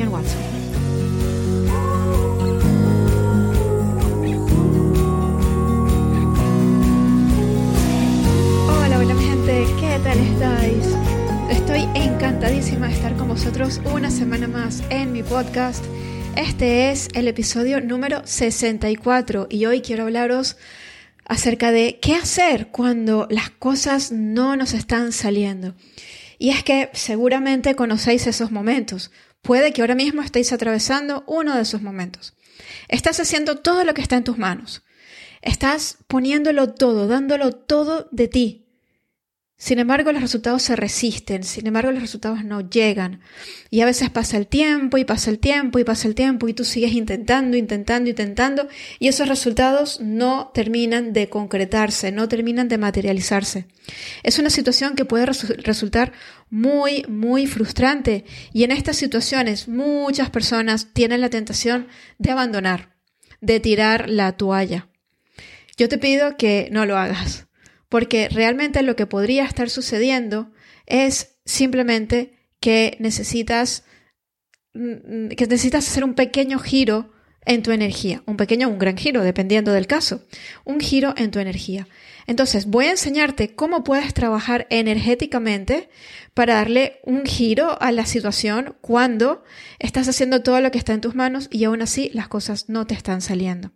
Roger Watson. encantadísima de estar con vosotros una semana más en mi podcast. Este es el episodio número 64 y hoy quiero hablaros acerca de qué hacer cuando las cosas no nos están saliendo. Y es que seguramente conocéis esos momentos, Puede que ahora mismo estéis atravesando uno de esos momentos. Estás haciendo todo lo que está en tus manos. Estás poniéndolo todo, dándolo todo de ti. Sin embargo, los resultados se resisten, sin embargo, los resultados no llegan. Y a veces pasa el tiempo y pasa el tiempo y pasa el tiempo y tú sigues intentando, intentando, intentando y esos resultados no terminan de concretarse, no terminan de materializarse. Es una situación que puede resultar muy, muy frustrante y en estas situaciones muchas personas tienen la tentación de abandonar, de tirar la toalla. Yo te pido que no lo hagas porque realmente lo que podría estar sucediendo es simplemente que necesitas, mm, que necesitas hacer un pequeño giro en tu energía, un pequeño o un gran giro, dependiendo del caso, un giro en tu energía. Entonces, voy a enseñarte cómo puedes trabajar energéticamente para darle un giro a la situación cuando estás haciendo todo lo que está en tus manos y aún así las cosas no te están saliendo.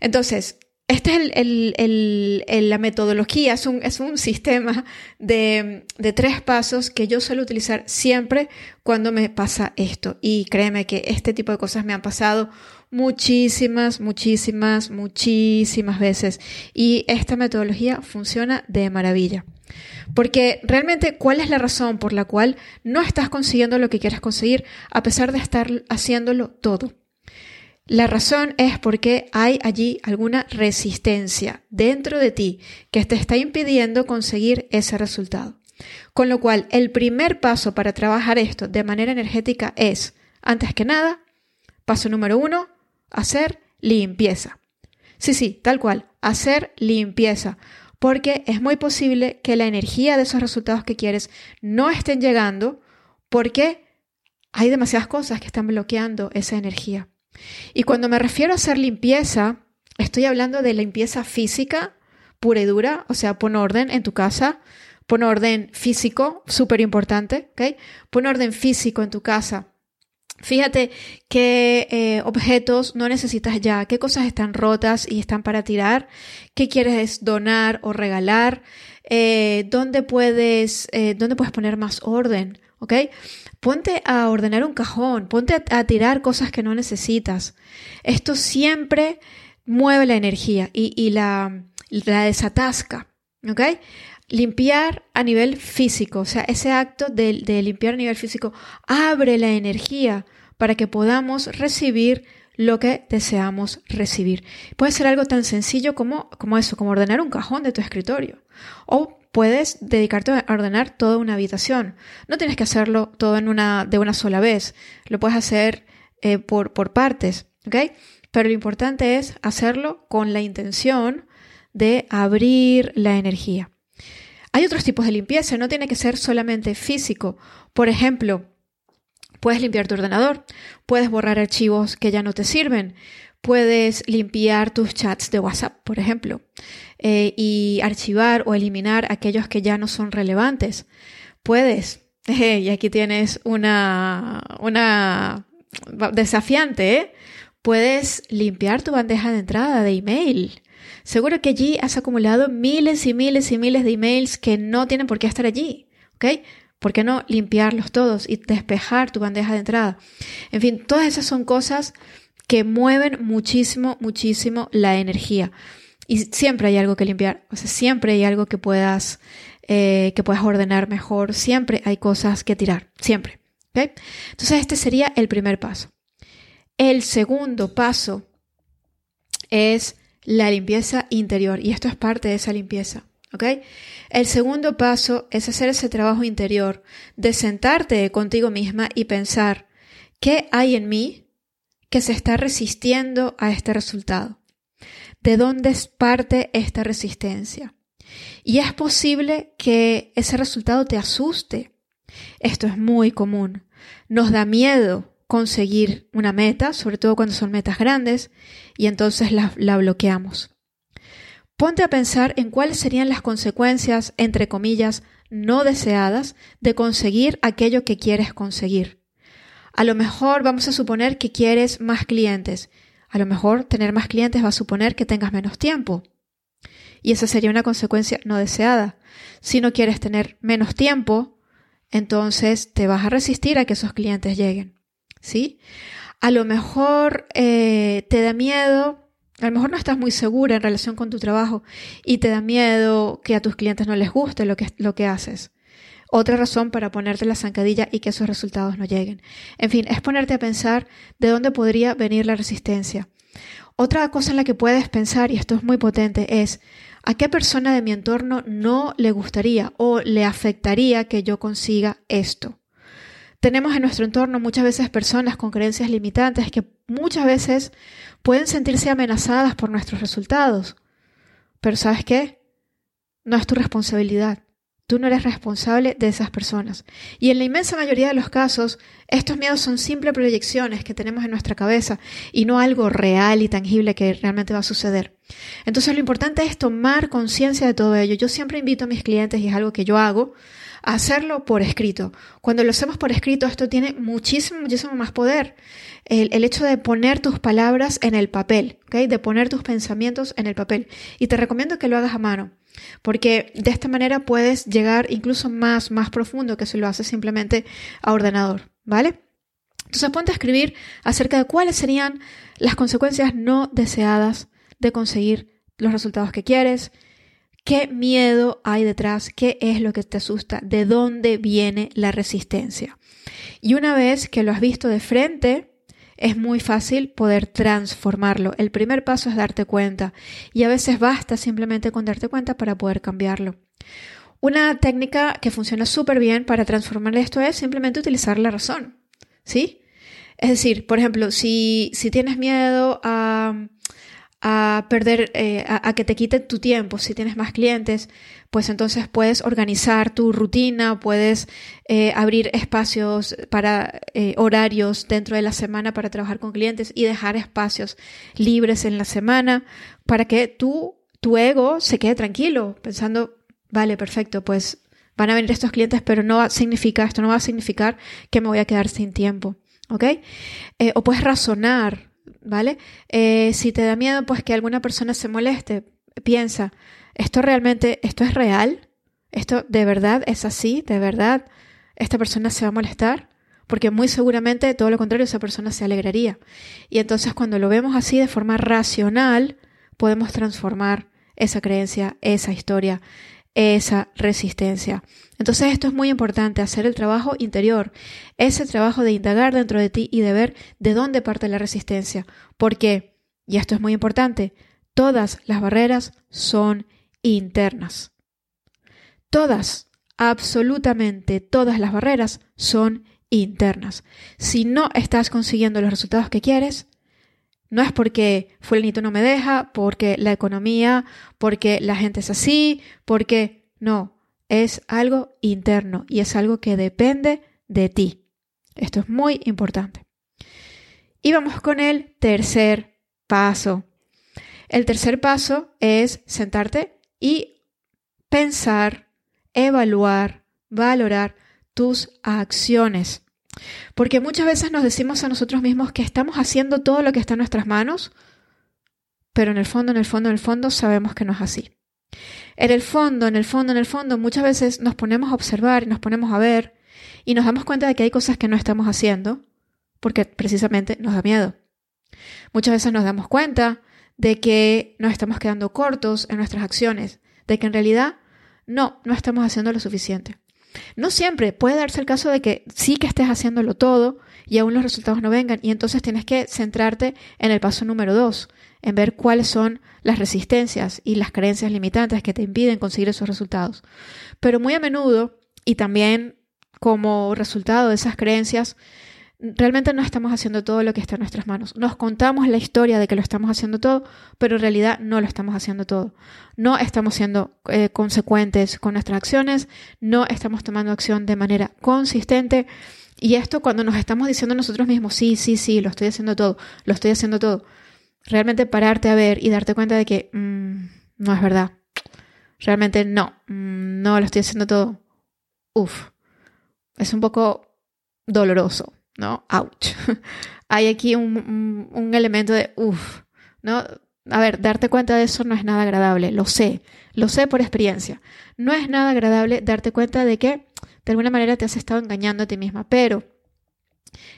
Entonces, esta es la metodología, es un, es un sistema de, de, tres pasos que yo suelo utilizar siempre cuando me pasa esto. Y créeme que este tipo de cosas me han pasado muchísimas, muchísimas, muchísimas veces. Y esta metodología funciona de maravilla. Porque realmente, ¿cuál es la razón por la cual no estás consiguiendo lo que quieres conseguir a pesar de estar haciéndolo todo? La razón es porque hay allí alguna resistencia dentro de ti que te está impidiendo conseguir ese resultado. Con lo cual, el primer paso para trabajar esto de manera energética es, antes que nada, paso número uno, hacer limpieza. Sí, sí, tal cual, hacer limpieza, porque es muy posible que la energía de esos resultados que quieres no estén llegando porque hay demasiadas cosas que están bloqueando esa energía. Y cuando me refiero a hacer limpieza, estoy hablando de limpieza física pura y dura, o sea, pon orden en tu casa, pon orden físico, súper importante, ¿ok? Pon orden físico en tu casa. Fíjate qué eh, objetos no necesitas ya, qué cosas están rotas y están para tirar, qué quieres donar o regalar, eh, dónde, puedes, eh, dónde puedes poner más orden, ¿ok? Ponte a ordenar un cajón, ponte a, tirar cosas que no necesitas. Esto siempre mueve la energía y, la, desatasca, ¿ok? Limpiar a nivel físico, o sea, ese acto de, limpiar a nivel físico abre la energía para que podamos recibir lo que deseamos recibir. Puede ser algo tan sencillo como, como eso, como ordenar un cajón de tu escritorio. O puedes dedicarte a ordenar toda una habitación. No tienes que hacerlo todo en una, de una sola vez. Lo puedes hacer eh, por, por partes. Pero lo importante es hacerlo con la intención de abrir la energía. Hay otros tipos de limpieza, no tiene que ser solamente físico. Por ejemplo, puedes limpiar tu ordenador, puedes borrar archivos que ya no te sirven, puedes limpiar tus chats de WhatsApp, por ejemplo. Eh, y archivar o eliminar aquellos que ya no son relevantes. Puedes, y aquí tienes una, una desafiante, ¿eh? puedes limpiar tu bandeja de entrada de email. Seguro que allí has acumulado miles y miles y miles de emails que no tienen por qué estar allí. ¿Ok? ¿Por qué no limpiarlos todos y despejar tu bandeja de entrada? En fin, todas esas son cosas que mueven muchísimo, muchísimo la energía. Y siempre hay algo que limpiar, o sea, siempre hay algo que puedas, eh, que puedas ordenar mejor, siempre hay cosas que tirar, siempre. Entonces este sería el primer paso. El segundo paso es la limpieza interior y esto es parte de esa limpieza. El segundo paso es hacer ese trabajo interior de sentarte contigo misma y pensar qué hay en mí que se está resistiendo a este resultado de dónde es parte esta resistencia. Y es posible que ese resultado te asuste. Esto es muy común. Nos da miedo conseguir una meta, sobre todo cuando son metas grandes, y entonces la, la bloqueamos. Ponte a pensar en cuáles serían las consecuencias, entre comillas, no deseadas de conseguir aquello que quieres conseguir. A lo mejor vamos a suponer que quieres más clientes. A lo mejor tener más clientes va a suponer que tengas menos tiempo. Y esa sería una consecuencia no deseada. Si no quieres tener menos tiempo, entonces te vas a resistir a que esos clientes lleguen. ¿Sí? A lo mejor eh, te da miedo, a lo mejor no estás muy segura en relación con tu trabajo y te da miedo que a tus clientes no les guste lo que, lo que haces. Otra razón para ponerte la zancadilla y que esos resultados no lleguen. En fin, es ponerte a pensar de dónde podría venir la resistencia. Otra cosa en la que puedes pensar, y esto es muy potente, es ¿A qué persona de mi entorno no le gustaría o le afectaría que yo consiga esto? Tenemos en nuestro entorno muchas veces personas con creencias limitantes que muchas veces pueden sentirse amenazadas por nuestros resultados. Pero ¿sabes qué? No es tu responsabilidad. Tú no eres responsable de esas personas. Y en la inmensa mayoría de los casos, estos miedos son simples proyecciones que tenemos en nuestra cabeza y no algo real y tangible que realmente va a suceder. Entonces lo importante es tomar conciencia de todo ello. Yo siempre invito a mis clientes, y es algo que yo hago, hacerlo por escrito. Cuando lo hacemos por escrito, esto tiene muchísimo, muchísimo más poder. El, hecho de poner tus palabras en el papel, de poner tus pensamientos en el papel. Y te recomiendo que lo hagas a mano. Porque de esta manera puedes llegar incluso más, más profundo que si lo haces simplemente a ordenador, ¿vale? Entonces ponte a escribir acerca de cuáles serían las consecuencias no deseadas de conseguir los resultados que quieres, qué miedo hay detrás, qué es lo que te asusta, de dónde viene la resistencia. Y una vez que lo has visto de frente, es muy fácil poder transformarlo. El primer paso es darte cuenta y a veces basta simplemente con darte cuenta para poder cambiarlo. Una técnica que funciona súper bien para transformar esto es simplemente utilizar la razón. ¿Sí? Es decir, por ejemplo, si, si tienes miedo a a perder, eh, a, que te quiten tu tiempo. Si tienes más clientes, pues entonces puedes organizar tu rutina, puedes eh, abrir espacios para eh, horarios dentro de la semana para trabajar con clientes y dejar espacios libres en la semana para que tú, tu ego se quede tranquilo, pensando, vale, perfecto, pues van a venir estos clientes, pero no significa, esto no va a significar que me voy a quedar sin tiempo. ¿Ok? o puedes razonar ¿vale? Eh, si te da miedo, pues que alguna persona se moleste, piensa, ¿esto realmente, esto es real? ¿Esto de verdad es así? ¿De verdad esta persona se va a molestar? Porque muy seguramente todo lo contrario, esa persona se alegraría. Y entonces cuando lo vemos así de forma racional, podemos transformar esa creencia, esa historia, esa resistencia. Entonces esto es muy importante, hacer el trabajo interior, ese trabajo de indagar dentro de ti y de ver de dónde parte la resistencia. Porque, y esto es muy importante, todas las barreras son internas. Todas, absolutamente todas las barreras son internas. Si no estás consiguiendo los resultados que quieres, no es porque fulanito no me deja, porque la economía, porque la gente es así, porque no, es algo interno y es algo que depende de ti. Esto es muy importante. Y vamos con el tercer paso. El tercer paso es sentarte y pensar, evaluar, valorar tus acciones. Porque muchas veces nos decimos a nosotros mismos que estamos haciendo todo lo que está en nuestras manos, pero en el fondo, en el fondo, en el fondo sabemos que no es así. En el fondo, en el fondo, en el fondo, muchas veces nos ponemos a observar y nos ponemos a ver y nos damos cuenta de que hay cosas que no estamos haciendo porque precisamente nos da miedo. Muchas veces nos damos cuenta de que nos estamos quedando cortos en nuestras acciones, de que en realidad no, no estamos haciendo lo suficiente. No siempre puede darse el caso de que sí que estés haciéndolo todo y aún los resultados no vengan y entonces tienes que centrarte en el paso número dos, en ver cuáles son las resistencias y las creencias limitantes que te impiden conseguir esos resultados. Pero muy a menudo y también como resultado de esas creencias, realmente no estamos haciendo todo lo que está en nuestras manos. Nos contamos la historia de que lo estamos haciendo todo, pero en realidad no lo estamos haciendo todo. No estamos siendo eh, consecuentes con nuestras acciones, no estamos tomando acción de manera consistente. Y esto cuando nos estamos diciendo nosotros mismos, sí, sí, sí, lo estoy haciendo todo, lo estoy haciendo todo. Realmente pararte a ver y darte cuenta de que mm, no es verdad. Realmente no, mm, no lo estoy haciendo todo. uff, es un poco doloroso, ¿no? Ouch. Hay aquí un, un elemento de uff, ¿no? A ver, darte cuenta de eso no es nada agradable, lo sé, lo sé por experiencia. No es nada agradable darte cuenta de que de alguna manera te has estado engañando a ti misma, pero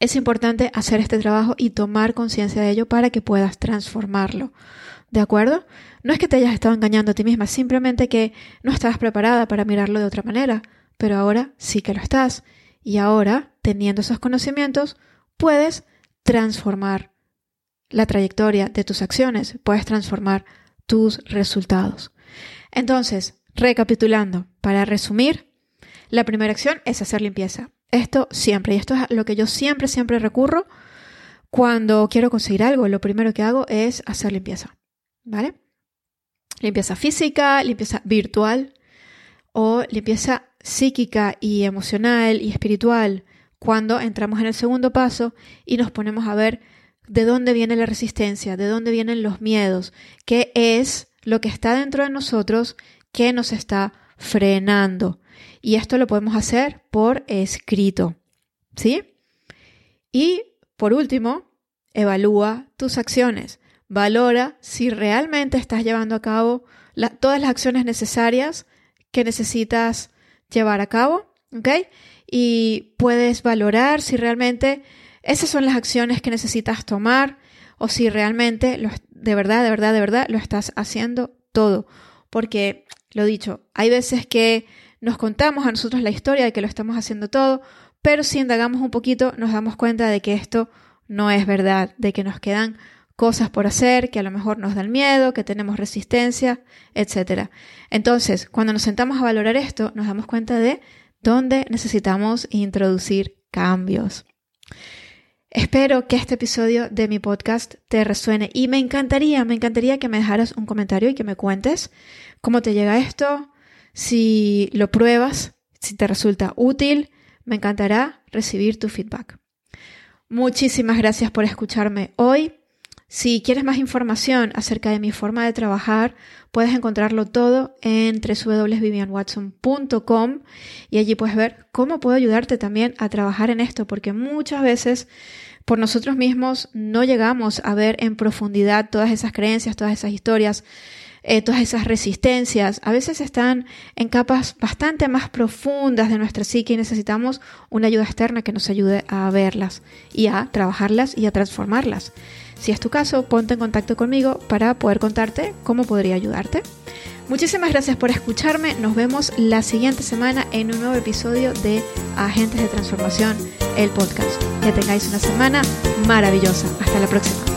es importante hacer este trabajo y tomar conciencia de ello para que puedas transformarlo. ¿De acuerdo? No es que te hayas estado engañando a ti misma, simplemente que no estabas preparada para mirarlo de otra manera, pero ahora sí que lo estás. Y ahora, teniendo esos conocimientos, puedes transformar la trayectoria de tus acciones, puedes transformar tus resultados. Entonces, recapitulando, para resumir, la primera acción es hacer limpieza. Esto siempre, y esto es lo que yo siempre, siempre recurro cuando quiero conseguir algo. Lo primero que hago es hacer limpieza, ¿vale? Limpieza física, limpieza virtual o limpieza psíquica y emocional y espiritual cuando entramos en el segundo paso y nos ponemos a ver de dónde viene la resistencia, de dónde vienen los miedos, qué es lo que está dentro de nosotros que nos está frenando. Y esto lo podemos hacer por escrito. ¿Sí? Y por último, evalúa tus acciones. Valora si realmente estás llevando a cabo todas las acciones necesarias que necesitas llevar a cabo. ¿Ok? Y puedes valorar si realmente esas son las acciones que necesitas tomar o si realmente de verdad, de verdad, de verdad lo estás haciendo todo. Porque, lo dicho, hay veces que nos contamos a nosotros la historia de que lo estamos haciendo todo, pero si indagamos un poquito nos damos cuenta de que esto no es verdad, de que nos quedan cosas por hacer, que a lo mejor nos dan miedo, que tenemos resistencia, etc. Entonces, cuando nos sentamos a valorar esto, nos damos cuenta de dónde necesitamos introducir cambios. Espero que este episodio de mi podcast te resuene y me encantaría, me encantaría que me dejaras un comentario y que me cuentes cómo te llega esto, si lo pruebas, si te resulta útil, me encantará recibir tu feedback. Muchísimas gracias por escucharme hoy. Si quieres más información acerca de mi forma de trabajar, puedes encontrarlo todo en www.vivianwatson.com y allí puedes ver cómo puedo ayudarte también a trabajar en esto, porque muchas veces por nosotros mismos no llegamos a ver en profundidad todas esas creencias, todas esas historias, eh, todas esas resistencias. A veces están en capas bastante más profundas de nuestra psique y necesitamos una ayuda externa que nos ayude a verlas y a trabajarlas y a transformarlas. Si es tu caso, ponte en contacto conmigo para poder contarte cómo podría ayudarte. Muchísimas gracias por escucharme. Nos vemos la siguiente semana en un nuevo episodio de Agentes de Transformación, el podcast. Que tengáis una semana maravillosa. Hasta la próxima.